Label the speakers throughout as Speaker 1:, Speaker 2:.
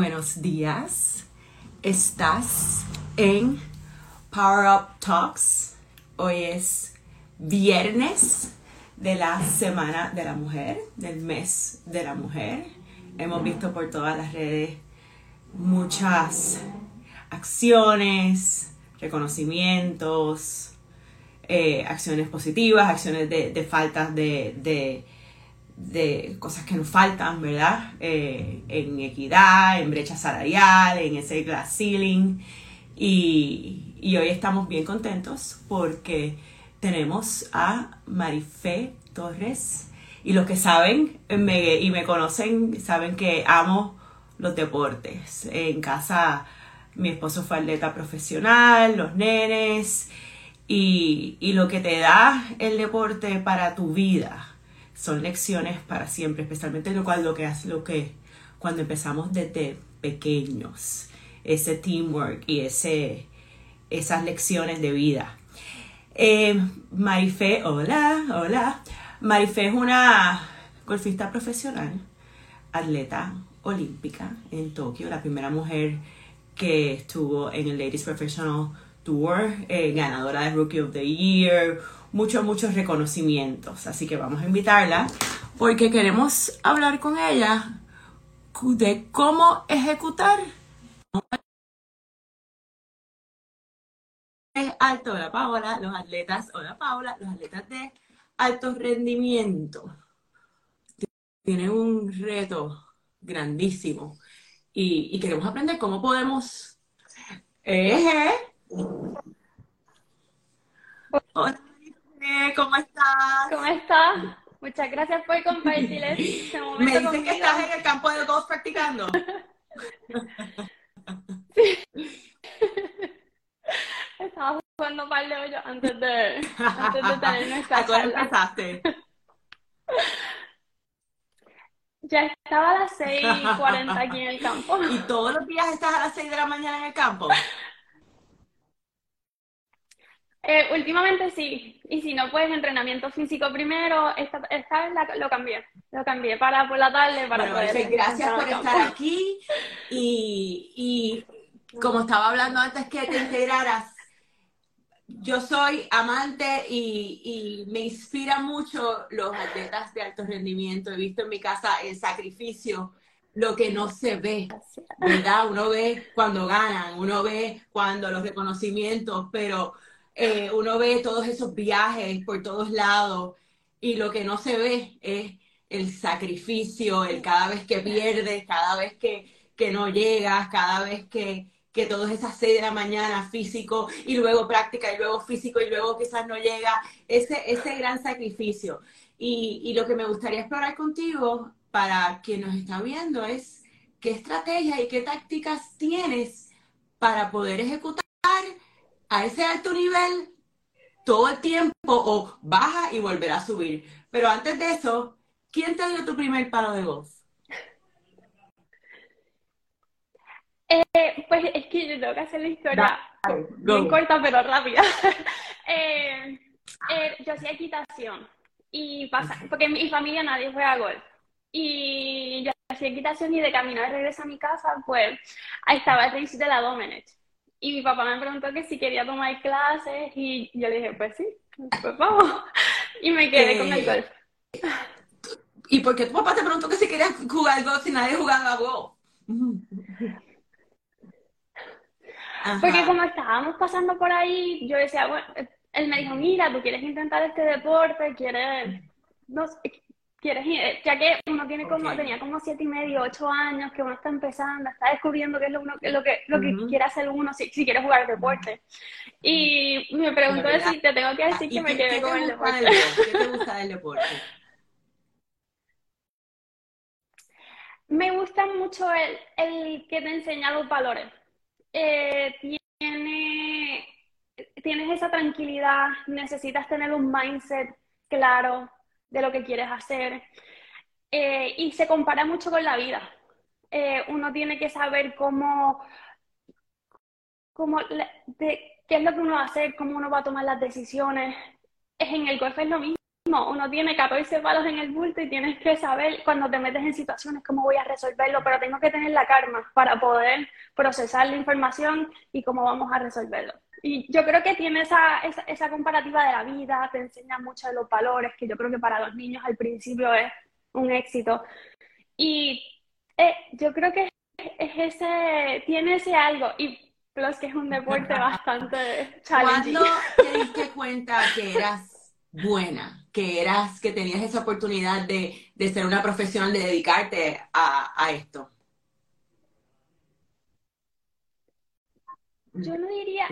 Speaker 1: buenos días. Estás en Power Up Talks. Hoy es viernes de la Semana de la Mujer, del mes de la mujer. Hemos visto por todas las redes muchas acciones, reconocimientos, eh, acciones positivas, acciones de, de faltas de, de de cosas que nos faltan, ¿verdad? Eh, en equidad, en brecha salarial, en ese glass ceiling. Y, y, hoy estamos bien contentos porque tenemos a Marifé Torres. Y los que saben me, y me conocen saben que amo los deportes. En casa mi esposo fue atleta profesional, los nenes. Y, y lo que te da el deporte para tu vida son lecciones para siempre, especialmente lo cual lo que hace lo que cuando empezamos desde pequeños, ese teamwork y ese, esas lecciones de vida. Eh, hola, hola. Marifé es una golfista profesional, atleta olímpica en Tokio, la primera mujer que estuvo en el Ladies Professional Tour, eh, ganadora de Rookie of the Year, muchos, muchos reconocimientos. Así que vamos a invitarla porque queremos hablar con ella de cómo ejecutar alto, la Paola, los atletas, hola Paola, los atletas de alto rendimiento tienen un reto grandísimo y, queremos aprender cómo podemos...
Speaker 2: Hola. ¿Cómo estás? ¿Cómo estás? Muchas gracias por compartir este momento
Speaker 1: Me dicen que estás en el campo de golf practicando.
Speaker 2: sí. Estaba jugando par de hoyos antes de, antes de tener nuestra
Speaker 1: ¿A qué empezaste?
Speaker 2: Ya estaba a las 6.40 aquí en el campo.
Speaker 1: ¿Y todos los días estás a las 6 de la mañana en el campo?
Speaker 2: Eh, últimamente sí, y si no, pues entrenamiento físico primero, esta, esta vez lo cambié, lo cambié para por la tarde, para
Speaker 1: bueno, poder... Gracias por estar aquí. Y, y como estaba hablando antes que te integraras, yo soy amante y, y, me inspira mucho los atletas de alto rendimiento. He visto en mi casa el sacrificio, lo que no se ve, ¿verdad? Uno ve cuando ganan, uno ve cuando los reconocimientos, pero eh, uno ve todos esos viajes por todos lados y lo que no se ve es el sacrificio, el cada vez que pierdes, cada vez que, no llegas, cada vez que, que todas esas seis de la mañana físico y luego práctica y luego físico y luego quizás no llega, ese, ese gran sacrificio. Y, y lo que me gustaría explorar contigo para quien nos está viendo es qué estrategias y qué tácticas tienes para poder ejecutar a ese alto nivel todo el tiempo o baja y volverá a subir. Pero antes de eso, ¿quién te dio tu primer palo de golf?
Speaker 2: Eh, pues es que yo tengo que hacer la historia bien corta pero rápida. Eh, eh, yo hacía equitación y pasa, porque en mi familia nadie juega golf. Y yo hacía equitación y de camino de regreso a mi casa, pues ahí estaba el de la Domenech. Y mi papá me preguntó que si quería tomar clases y yo le dije, pues sí, pues vamos. Y me quedé con el golf.
Speaker 1: ¿Y por qué tu papá te preguntó que si querías jugar golf si nadie jugaba golf?
Speaker 2: Porque como estábamos pasando por ahí, yo decía, bueno, él me dijo, mira, tú quieres intentar este deporte, quieres, no quieres ir, ya que uno tiene como, tenía como siete y medio, ocho años, que uno está empezando, está descubriendo qué es lo, uno, lo que, lo que quiere hacer uno si, si quiere jugar deporte. Y me preguntó si te tengo que decir que me quedé con el deporte.
Speaker 1: ¿Qué te gusta del deporte?
Speaker 2: Me gusta mucho el, el que te enseña los valores. Eh, tiene, tienes esa tranquilidad, necesitas tener un mindset claro, de lo que quieres hacer. Eh, y se compara mucho con la vida. Eh, uno tiene que saber cómo, cómo qué es lo que uno va a hacer, cómo uno va a tomar las decisiones. Es en el golf es lo mismo. Uno tiene 14 palos en el bulto y tienes que saber cuando te metes en situaciones cómo voy a resolverlo, pero tengo que tener la karma para poder procesar la información y cómo vamos a resolverlo. Y yo creo que tiene esa, esa, comparativa de la vida, te enseña mucho de los valores, que yo creo que para los niños al principio es un éxito. Y eh, yo creo que es ese, tiene ese algo. Y plus que es un deporte bastante challenging.
Speaker 1: ¿Cuándo te diste cuenta que eras buena, que eras, que tenías esa oportunidad de, de ser una profesional, de dedicarte a, a esto?
Speaker 2: Yo no diría,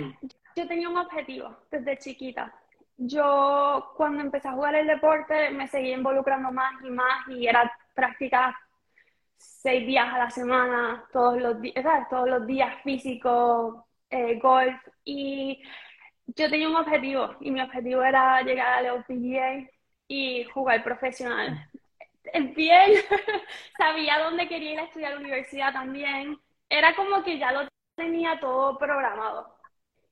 Speaker 2: yo tenía un objetivo desde chiquita. Yo cuando empecé a jugar el deporte me seguía involucrando más y más y era práctica seis días a la semana, todos los días, Todos los días físico, eh, golf y yo tenía un objetivo y mi objetivo era llegar al LPGA y jugar profesional. Bien, sabía dónde quería ir a estudiar a la universidad también. Era como que ya lo tenía todo programado.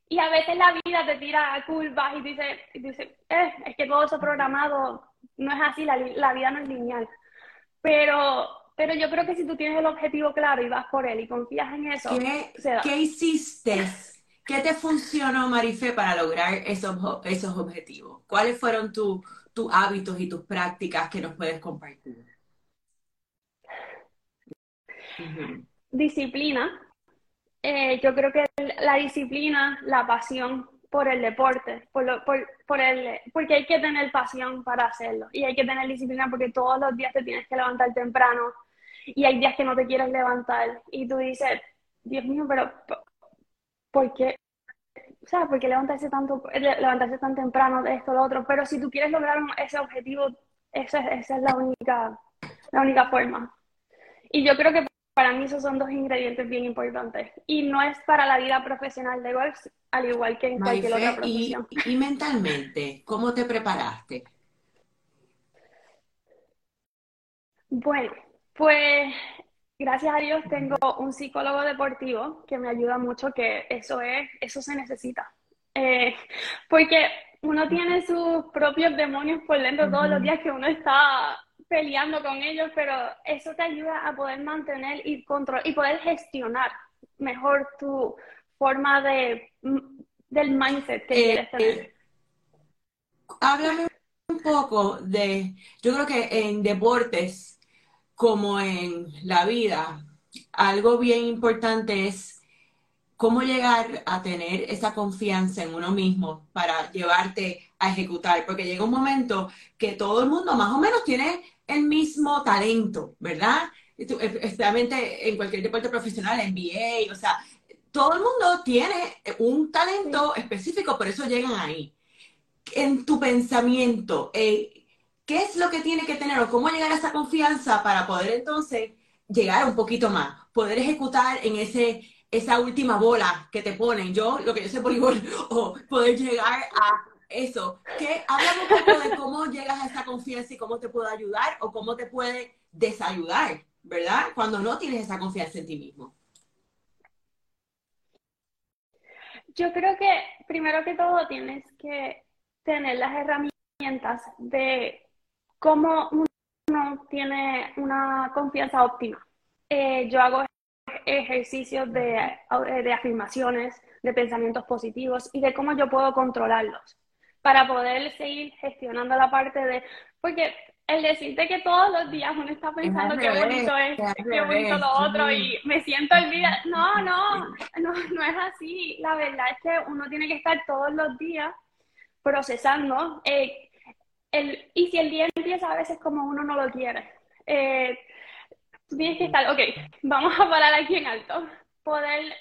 Speaker 2: Y a veces la vida te tira curvas y dice, dice eh, es que todo eso programado no es así, la, la, vida no es lineal. Pero, pero yo creo que si tú tienes el objetivo claro y vas por él y confías en eso,
Speaker 1: ¿qué, ¿qué hiciste? ¿Qué te funcionó, Marife, para lograr esos, esos objetivos? ¿Cuáles fueron tus hábitos y tus prácticas que nos puedes compartir?
Speaker 2: Disciplina, eh, yo creo que la disciplina, la pasión por el deporte, por, por, el, porque hay que tener pasión para hacerlo y hay que tener disciplina porque todos los días te tienes que levantar temprano y hay días que no te quieres levantar y tú dices, Dios mío, pero ¿por qué? O sea, ¿por qué levantarse, tanto, levantarse tan temprano de esto, lo otro? Pero si tú quieres lograr ese objetivo, esa, esa es la única, la única forma. Y yo creo que para mí esos son dos ingredientes bien importantes. Y no es para la vida profesional de golf, al igual que en cualquier otra profesión.
Speaker 1: Y, mentalmente, ¿cómo te preparaste?
Speaker 2: Bueno, pues gracias a Dios tengo un psicólogo deportivo que me ayuda mucho, que eso es, eso se necesita. Eh, porque uno tiene sus propios demonios por dentro todos los días que uno está peleando con ellos, pero eso te ayuda a poder mantener y control y poder gestionar mejor tu forma de del mindset que eh, quieres tener. Eh,
Speaker 1: háblame un poco de, yo creo que en deportes como en la vida, algo bien importante es cómo llegar a tener esa confianza en uno mismo para llevarte a ejecutar, porque llega un momento que todo el mundo más o menos tiene el mismo talento, ¿verdad? Especialmente en cualquier deporte profesional, NBA, o sea, todo el mundo tiene un talento específico, por eso llegan ahí. En tu pensamiento, eh, ¿qué es lo que tiene que tener o cómo llegar a esa confianza para poder entonces llegar un poquito más, poder ejecutar en ese esa última bola que te ponen, yo, lo que yo sé voleibol, o poder llegar a eso, que háblame un poco de cómo llegas a esa confianza y cómo te puede ayudar o cómo te puede desayudar, ¿verdad? Cuando no tienes esa confianza en ti mismo.
Speaker 2: Yo creo que primero que todo tienes que tener las herramientas de cómo uno tiene una confianza óptima. Eh, yo hago ejercicios de, de afirmaciones, de pensamientos positivos y de cómo yo puedo controlarlos para poder seguir gestionando la parte de, porque el decirte que todos los días uno está pensando qué bonito es, qué bonito lo otro y me siento olvidada, no, no, no, no es así, la verdad es que uno tiene que estar todos los días procesando eh, y si el día empieza a veces como uno no lo quiere, eh, tienes que estar, ok, vamos a parar aquí en alto, poder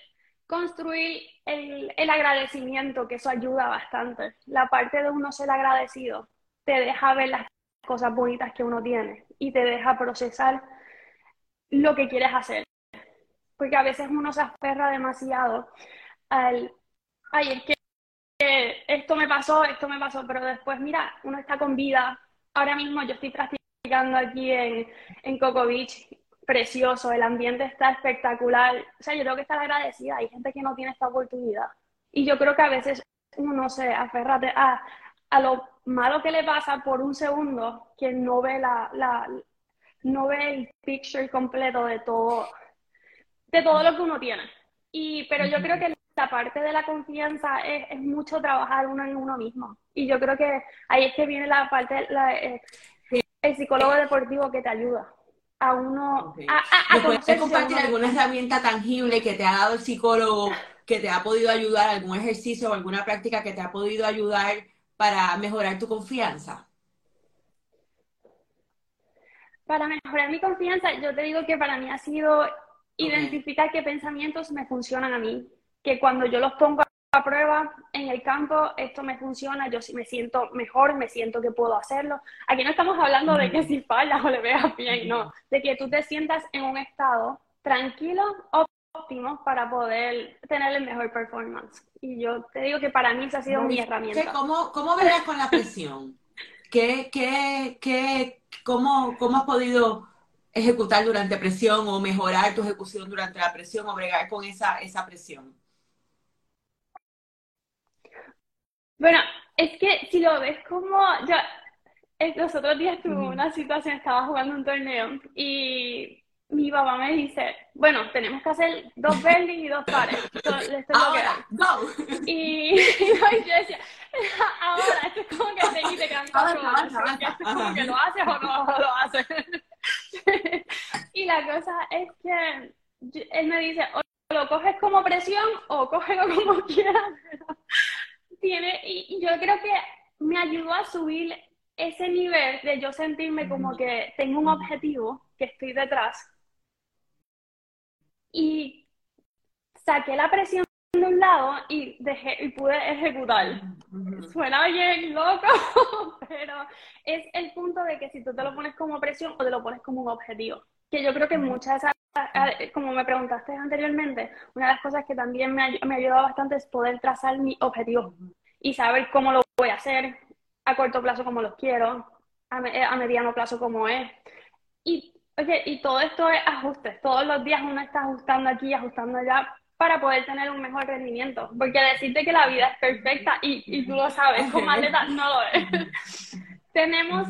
Speaker 2: construir el, el, agradecimiento, que eso ayuda bastante. La parte de uno ser agradecido te deja ver las cosas bonitas que uno tiene y te deja procesar lo que quieres hacer. Porque a veces uno se aferra demasiado al, ay, es que esto me pasó, esto me pasó, pero después, mira, uno está con vida. Ahora mismo yo estoy practicando aquí en, en Coco Beach precioso, el ambiente está espectacular. O sea, yo tengo que estar agradecida. Hay gente que no tiene esta oportunidad. Y yo creo que a veces uno se aferra a, a lo malo que le pasa por un segundo que no ve la, la no ve el picture completo de todo, de todo lo que uno tiene. Y, pero yo creo que la parte de la confianza es, es, mucho trabajar uno en uno mismo. Y yo creo que ahí es que viene la parte, la, eh, el psicólogo deportivo que te ayuda a uno a,
Speaker 1: ¿Puedes compartir alguna herramienta tangible que te ha dado el psicólogo, que te ha podido ayudar, algún ejercicio o alguna práctica que te ha podido ayudar para mejorar tu confianza?
Speaker 2: Para mejorar mi confianza, yo te digo que para mí ha sido identificar qué pensamientos me funcionan a mí, que cuando yo los pongo a prueba en el campo, esto me funciona, yo sí me siento mejor, me siento que puedo hacerlo. Aquí no estamos hablando de que si fallas o le veas bien, no, de que tú te sientas en un estado tranquilo, óptimo para poder tener el mejor performance. Y yo te digo que para mí esa ha sido mi herramienta.
Speaker 1: ¿Cómo, cómo verás con la presión? ¿Qué, qué, qué, cómo, ¿Cómo has podido ejecutar durante presión o mejorar tu ejecución durante la presión o bregar con esa, esa presión?
Speaker 2: Bueno, es que si lo ves como yo, los otros días tuve una situación, estaba jugando un torneo y mi papá me dice, bueno, tenemos que hacer dos verdes y dos pares. Esto, es que
Speaker 1: Go.
Speaker 2: Y, yo decía, ahora, esto es como que te quite cantar, como que lo haces o no lo haces. y la cosa es que él me dice, o lo coges como presión o cógelo como quieras tiene, y, yo creo que me ayudó a subir ese nivel de yo sentirme como que tengo un objetivo, que estoy detrás. Y saqué la presión de un lado y dejé y pude ejecutar. Suena bien loco, pero es el punto de que si tú te lo pones como presión o te lo pones como un objetivo. Que yo creo que muchas de esas, como me preguntaste anteriormente, una de las cosas que también me ha, me ha ayudado bastante es poder trazar mi objetivo y saber cómo lo voy a hacer, a corto plazo como los quiero, a, a mediano plazo como es. Y, oye, y todo esto es ajustes. Todos los días uno está ajustando aquí, ajustando allá para poder tener un mejor rendimiento. Porque decirte que la vida es perfecta y, y tú lo sabes, como atleta no lo es. tenemos,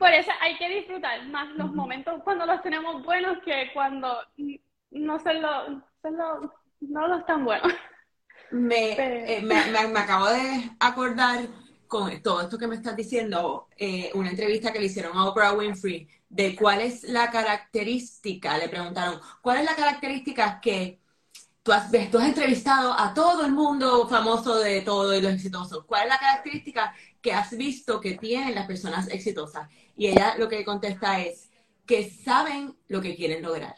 Speaker 2: por eso hay que disfrutar más los momentos cuando los tenemos buenos que cuando no son los, no los tan buenos.
Speaker 1: Eh, me, me, acabo de acordar con todo esto que me estás diciendo, eh, una entrevista que le hicieron a Oprah Winfrey, de cuál es la característica, le preguntaron, ¿cuál es la característica que tú has, tú has entrevistado a todo el mundo famoso de todo y los exitosos? ¿Cuál es la característica que has visto que tienen las personas exitosas? Y ella lo que contesta es que saben lo que quieren lograr.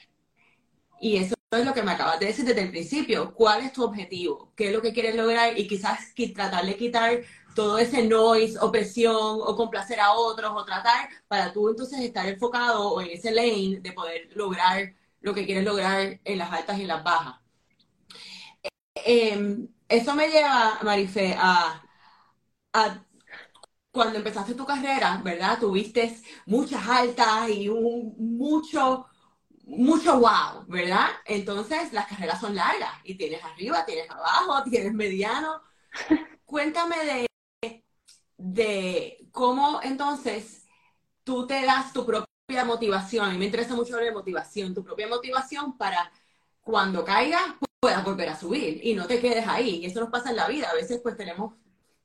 Speaker 1: Y eso es lo que me acabas de decir desde el principio. ¿Cuál es tu objetivo? ¿Qué es lo que quieres lograr? Y quizás tratar de quitar todo ese noise o presión o complacer a otros o tratar para tú entonces estar enfocado o en ese lane de poder lograr lo que quieres lograr en las altas y en las bajas. Em, eso me lleva, Marife, a cuando empezaste tu carrera, ¿verdad? Tuviste muchas altas y un, mucho mucho wow, ¿verdad? Entonces las carreras son largas y tienes arriba, tienes abajo, tienes mediano. Cuéntame de, de cómo entonces tú te das tu propia motivación. A mí me interesa mucho la motivación, tu propia motivación para cuando caigas puedas volver a subir y no te quedes ahí. Y eso nos pasa en la vida. A veces pues tenemos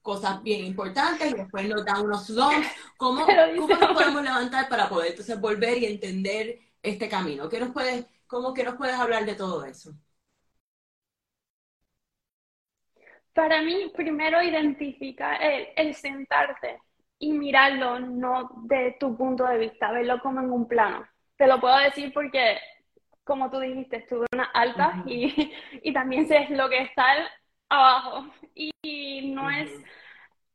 Speaker 1: cosas bien importantes y después nos dan unos lumps. ¿Cómo, ¿Cómo nos podemos levantar para poder entonces volver y entender este camino. ¿Qué nos puedes, ¿Cómo que nos puedes hablar de todo eso?
Speaker 2: Para mí, primero identifica el, sentarte y mirarlo no de tu punto de vista, verlo como en un plano. Te lo puedo decir porque, como tú dijiste, estuve en una alta y, y, también sé lo que está abajo. Y, no, es,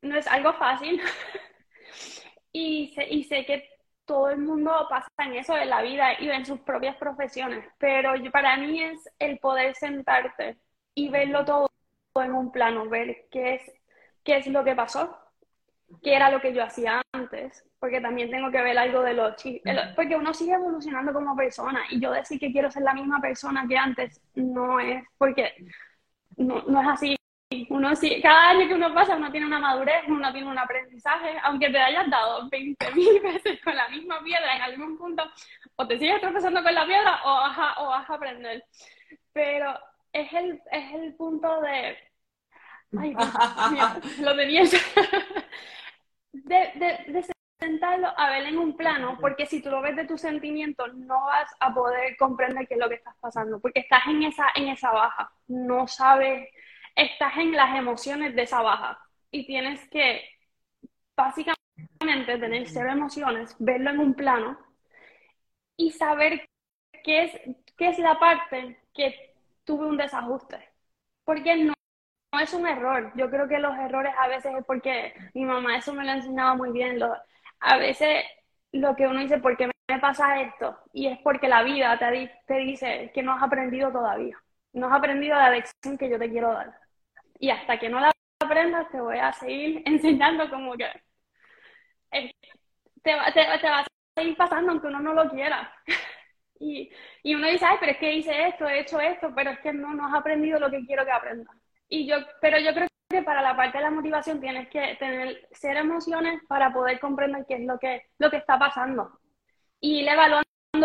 Speaker 2: no es algo fácil. y, sé, y sé que todo el mundo pasa en eso de la vida y en sus propias profesiones, pero para mí es el poder sentarte y verlo todo en un plano, ver qué es, qué es lo que pasó, qué era lo que yo hacía antes, porque también tengo que ver algo de los porque uno sigue evolucionando como persona y yo decir que quiero ser la misma persona que antes no es porque no, no es así uno sí, cada año que uno pasa uno tiene una madurez, uno tiene un aprendizaje, aunque te hayas dado 20.000 veces con la misma piedra en algún punto, o te sigues tropezando con la piedra o vas a, o vas a aprender. Pero es el, es el punto de... Ay, lo tenía de, de, de sentarlo a ver en un plano, porque si tú lo ves de tus sentimientos, no vas a poder comprender qué es lo que estás pasando, porque estás en esa, en esa baja, no sabes estás en las emociones de esa baja y tienes que básicamente tener cero emociones, verlo en un plano y saber qué es, qué es la parte que tuve un desajuste. Porque no, no es un error. Yo creo que los errores a veces es porque mi mamá eso me lo enseñaba muy bien. A veces lo que uno dice, ¿por qué me pasa esto? Y es porque la vida te, te dice que no has aprendido todavía. No has aprendido la lección que yo te quiero dar y hasta que no la aprendas te voy a seguir enseñando como que eh, te, va, te, va a seguir pasando aunque uno no lo quiera. Y, y, uno dice, ay, pero es que hice esto, he hecho esto, pero es que no, no has aprendido lo que quiero que aprendas. Y yo, pero yo creo que para la parte de la motivación tienes que tener ser emociones para poder comprender qué es lo que, lo que está pasando. Y ir evaluando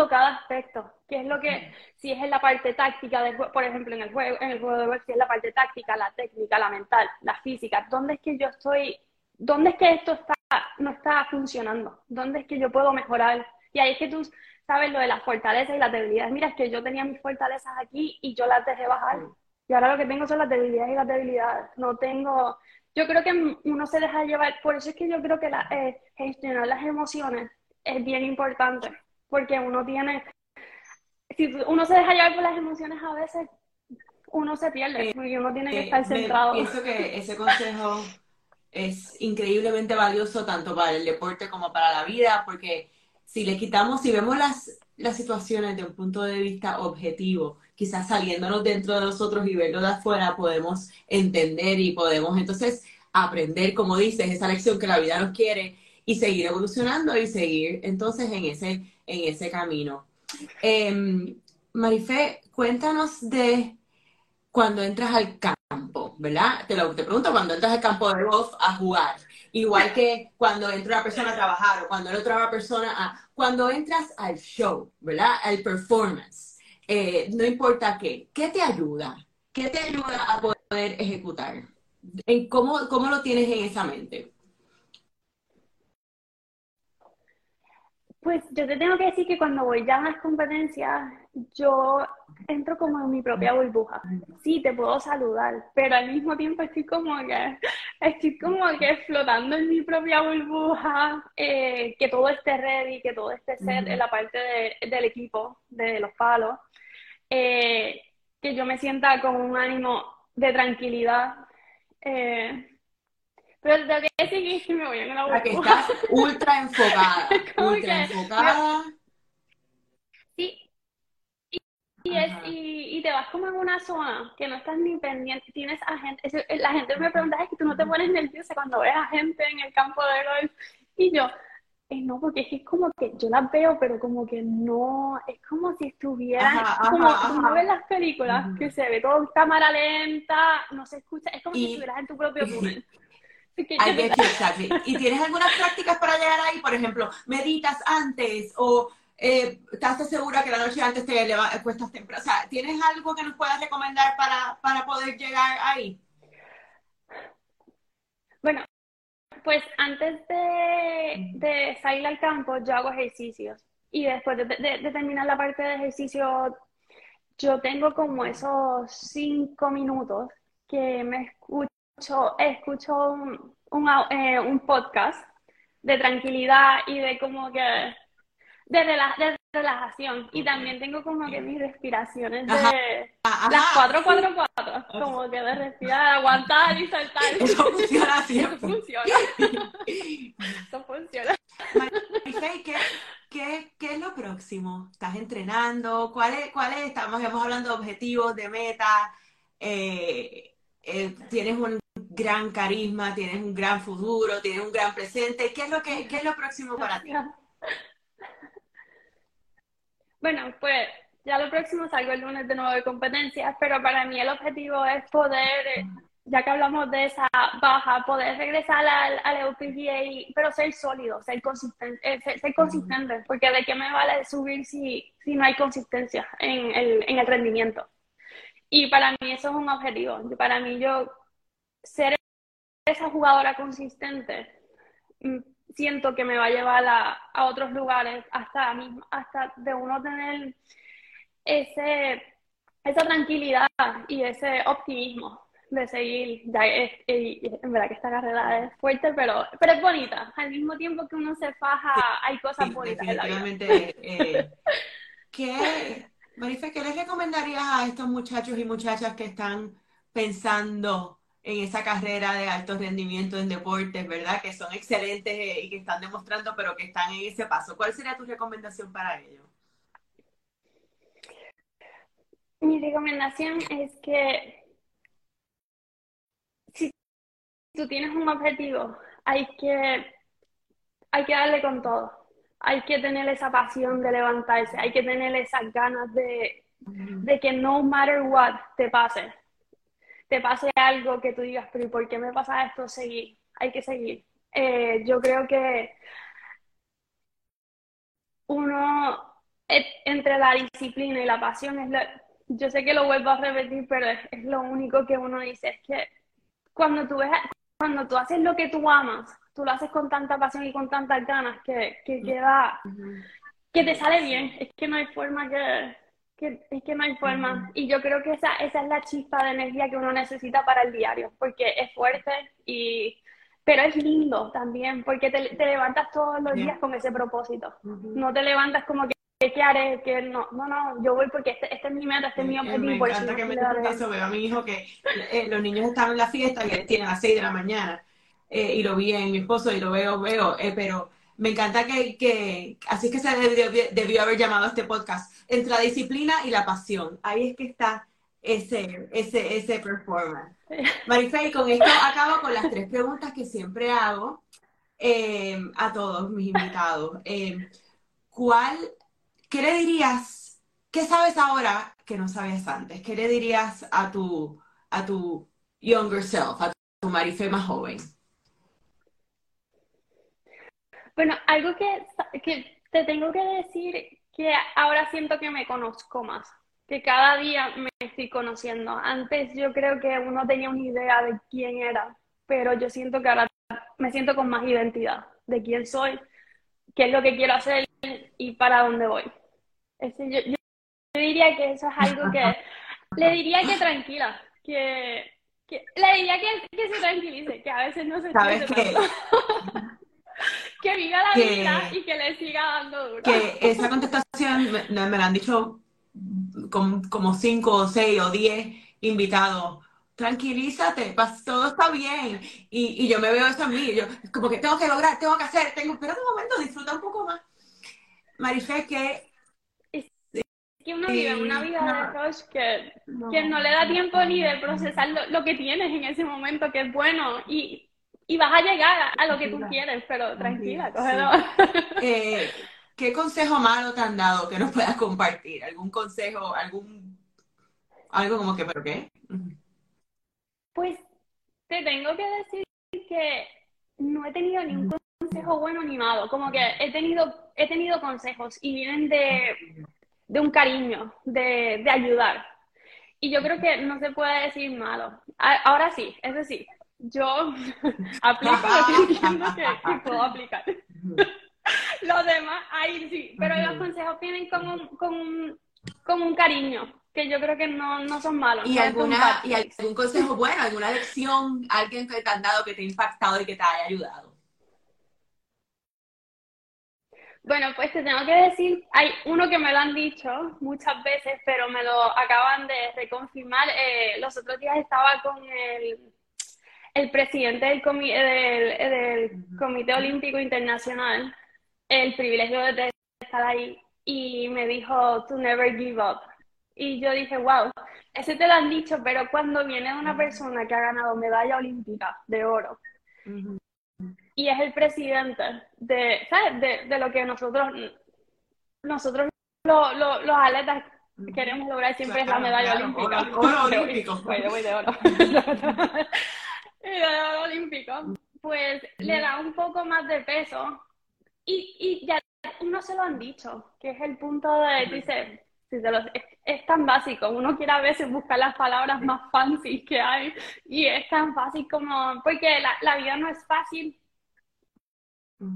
Speaker 2: cada aspecto, que es lo que, si es en la parte táctica, de, por ejemplo, en el juego, en el juego de web, si es la parte táctica, la técnica, la mental, la física, ¿dónde es que yo estoy, dónde es que esto está, no está funcionando? ¿Dónde es que yo puedo mejorar? Y ahí es que tú sabes lo de las fortalezas y las debilidades. Mira, es que yo tenía mis fortalezas aquí y yo las dejé bajar. Y ahora lo que tengo son las debilidades y las debilidades. No tengo, yo creo que uno se deja llevar, por eso es que yo creo que la, eh, gestionar las emociones es bien importante porque uno tiene, si uno se deja llevar por las emociones a veces, uno se pierde, y uno tiene que estar centrado.
Speaker 1: pienso que ese consejo es increíblemente valioso tanto para el deporte como para la vida, porque si le quitamos, si vemos las, las situaciones de un punto de vista objetivo, quizás saliéndonos dentro de nosotros y verlo de afuera, podemos entender y podemos entonces aprender, como dices, esa lección que la vida nos quiere y seguir evolucionando y seguir entonces en ese, en ese camino. Eh, Marifé, cuéntanos de cuando entras al campo, ¿verdad? Te lo te pregunto, cuando entras al campo de golf a jugar, igual que cuando entra una persona a trabajar o cuando entra una persona a... Cuando entras al show, ¿verdad? Al performance, eh, no importa qué, ¿qué te ayuda? ¿Qué te ayuda a poder ejecutar? ¿En cómo, ¿Cómo lo tienes en esa mente?
Speaker 2: Pues yo te tengo que decir que cuando voy ya a unas competencias, yo entro como en mi propia burbuja. Sí, te puedo saludar, pero al mismo tiempo estoy como que, estoy como que flotando en mi propia burbuja, eh, que todo esté ready, que todo esté set en la parte del equipo, de los palos, eh, que yo me sienta con un ánimo de tranquilidad. Eh, pero tengo que decir que me voy en la burbuja.
Speaker 1: que estás ultra enfocada. ultra enfocada.
Speaker 2: Sí. Y, es, y, y, te vas como en una zona que no estás ni pendiente, tienes a gente, la gente me pregunta, es que tú no te pones nerviosa cuando ves a gente en el campo de golf, y yo, eh, no, porque es como que yo las veo, pero como que no, es como si estuvieran, como tú ves las películas, que se ve todo cámara lenta, no se escucha, es como si estuvieras en tu propio túnel.
Speaker 1: ¿Y tienes algunas prácticas para llegar ahí? Por ejemplo, ¿meditas antes o eh, estás segura que la noche antes te cuestas temprano? O sea, ¿tienes algo que nos puedas recomendar para, para poder llegar ahí?
Speaker 2: Bueno, pues antes de, de, salir al campo, yo hago ejercicios. Y después de, terminar la parte de ejercicio, yo tengo como esos cinco minutos que me escucho escucho, un, eh, un, podcast de tranquilidad y de como que de, de relajación y también tengo como que mis respiraciones de las 4, 4, 4 como que de respirar, aguantar y saltar
Speaker 1: eso funciona
Speaker 2: siempre eso funciona eso funciona
Speaker 1: ¿qué, qué, ¿qué, es lo próximo? ¿estás entrenando? ¿cuál es, cuál es? estamos hablando de objetivos, de metas eh, eh, tienes un gran carisma, tienes un gran futuro, tienes un gran presente. ¿Qué es lo, que, qué es lo próximo para ti?
Speaker 2: Bueno, pues ya lo próximo salgo el lunes de nuevo de competencias, pero para mí el objetivo es poder ya que hablamos de esa baja, poder regresar al, al pero ser sólido, ser consistente, eh, ser, consistente, porque de qué me vale subir si, si no hay consistencia en el, en el rendimiento. Y para mí eso es un objetivo. Para mí yo ser esa jugadora consistente mm, siento que me va a llevar a, a otros lugares hasta, hasta de uno tener ese, esa tranquilidad y ese optimismo de seguir. Ya es, en verdad que esta carrera es fuerte, pero, pero es bonita. Al mismo tiempo que uno se faja, hay cosas bonitas en la vida.
Speaker 1: Eh, ¿qué, Marife, ¿qué les recomendarías a estos muchachos y muchachas que están pensando en esa carrera de alto rendimiento en deportes, ¿verdad? Que son excelentes eh, y que están demostrando, pero que están en ese paso. ¿Cuál sería tu recomendación para ellos?
Speaker 2: Mi recomendación es que si tú tienes un objetivo, hay que, hay que darle con todo. Hay que tener esa pasión de levantarse, hay que tener esas ganas de, de que no matter what te pase, te pase algo que tú digas, pero ¿y por qué me pasa esto? Seguir, hay que seguir. Eh, yo creo que uno, eh, entre la disciplina y la pasión, es yo sé que lo vuelvo a repetir, pero es, lo único que uno dice, es que cuando tú, ves, cuando tú haces lo que tú amas, tú lo haces con tanta pasión y con tantas ganas que, que queda, que te sale bien, es que no hay forma que, que, es que no hay forma. Y yo creo que esa, esa es la chispa de energía que uno necesita para el diario, porque es fuerte y pero es lindo también, porque te, te levantas todos los días con ese propósito. No te levantas como que ¿qué haré? Que no, no, no, yo voy porque este, este es mi meta, este es mi objetivo.
Speaker 1: Me encanta que me eso, veo a mi hijo que eh, los niños estaban en la fiesta y él tiene a las 6 de la mañana, eh, y lo vi en mi esposo y lo veo, veo, eh, pero me encanta que, así que se debió, haber llamado este podcast, entre la disciplina y la pasión. Ahí es que está ese, ese, ese performance. Marifei, con esto acabo con las tres preguntas que siempre hago eh, a todos mis invitados. Eh, ¿Cuál, qué le dirías, qué sabes ahora que no sabías antes? ¿Qué le dirías a tu, a tu younger self, a tu Marifei más joven?
Speaker 2: Bueno, algo que, que te tengo que decir que ahora siento que me conozco más, que cada día me estoy conociendo. Antes yo creo que uno tenía una idea de quién era, pero yo siento que ahora me siento con más identidad de quién soy, qué es lo que quiero hacer y para dónde voy. yo, diría que eso es algo que le diría que tranquila, que, le diría que, que se tranquilice, que a veces no se ¿Sabes que viva la vida y que le siga dando duro.
Speaker 1: Que esa contestación me, me la han dicho como, cinco o seis o diez invitados. Tranquilízate, todo está bien. Y, y, yo me veo eso a mí. Yo, como que tengo que lograr, tengo que hacer, tengo, espera un momento, disfruta un poco más. Marifé, que
Speaker 2: que uno vive una vida de coach que no, que no le da tiempo ni de procesar lo, lo, que tienes en ese momento, que es bueno. Y y vas a llegar a, lo que tú quieres, pero tranquila, cógelo.
Speaker 1: Eh, ¿Qué consejo malo te han dado que nos puedas compartir? ¿Algún consejo, algún, algo como que, pero qué?
Speaker 2: Pues te tengo que decir que no he tenido ningún consejo bueno ni malo, como que he tenido, he tenido consejos y vienen de, de un cariño, de, de ayudar. Y yo creo que no se puede decir malo. Ahora sí, es decir, yo aplico lo que entiendo que, puedo aplicar. Los demás, ahí sí, pero los consejos vienen con un, con un, con un cariño, que yo creo que no, no son malos.
Speaker 1: ¿Y, alguna, ¿Y algún consejo bueno, alguna lección, alguien que te han dado que te ha impactado y que te haya ayudado?
Speaker 2: Bueno, pues te tengo que decir, hay uno que me lo han dicho muchas veces, pero me lo acaban de reconfirmar. Eh, los otros días estaba con el el presidente del, del, Comité Olímpico Internacional el privilegio de estar ahí y me dijo, to never give up. Y yo dije, wow, ese te lo han dicho, pero cuando viene una persona que ha ganado medalla olímpica de oro y es el presidente de, ¿sabes? De, lo que nosotros, nosotros los atletas queremos lograr siempre es la medalla olímpica.
Speaker 1: Oro, olímpico.
Speaker 2: Voy de oro. de oro olímpico. Pues le da un poco más de peso y, y ya uno se lo han dicho, que es el punto de, dice, es, tan básico, uno quiere a veces buscar las palabras más fancy que hay y es tan fácil como, porque la, la vida no es fácil,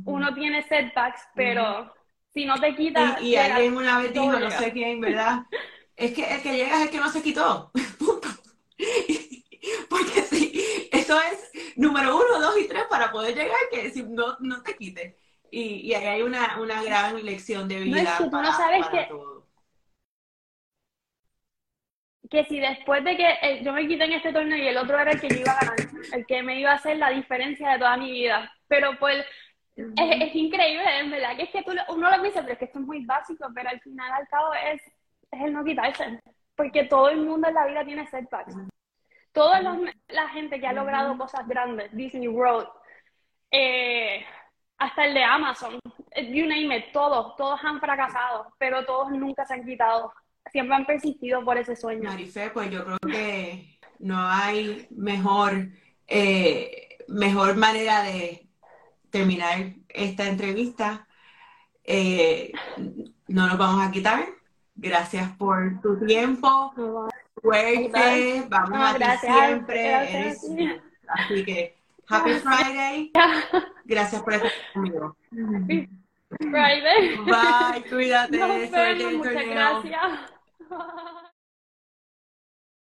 Speaker 2: uno tiene setbacks, pero si no te quitas...
Speaker 1: Y, y alguien una vez dijo, no sé quién, ¿verdad? es que el que llega es el que no se quitó, punto. si es número uno, dos y tres para poder llegar, que si no, no te quites. Y, y ahí hay una, una gran lección de vida.
Speaker 2: No es que tú no sabes que, que si después de que eh, yo me quité en este torneo y el otro era el que yo iba a ganar, el que me iba a hacer la diferencia de toda mi vida. Pero pues es, increíble, en verdad, que es que tú, uno lo dice, pero es que esto es muy básico, pero al final al cabo es, es el no quitarse. Porque todo el mundo en la vida tiene setbacks. Toda la gente que ha logrado cosas grandes, Disney World, eh, hasta el de Amazon, you name it, todos, todos han fracasado, pero todos nunca se han quitado siempre han persistido por ese sueño.
Speaker 1: Marife, pues yo creo que no hay mejor, eh, mejor manera de terminar esta entrevista. Eh, no nos vamos a quitar. Gracias por tu tiempo. Fuerte, vamos a ti siempre. así que, Happy Friday. Gracias por estar conmigo.
Speaker 2: Friday.
Speaker 1: Bye, cuídate.
Speaker 2: Nos vemos, muchas gracias.